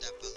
that book.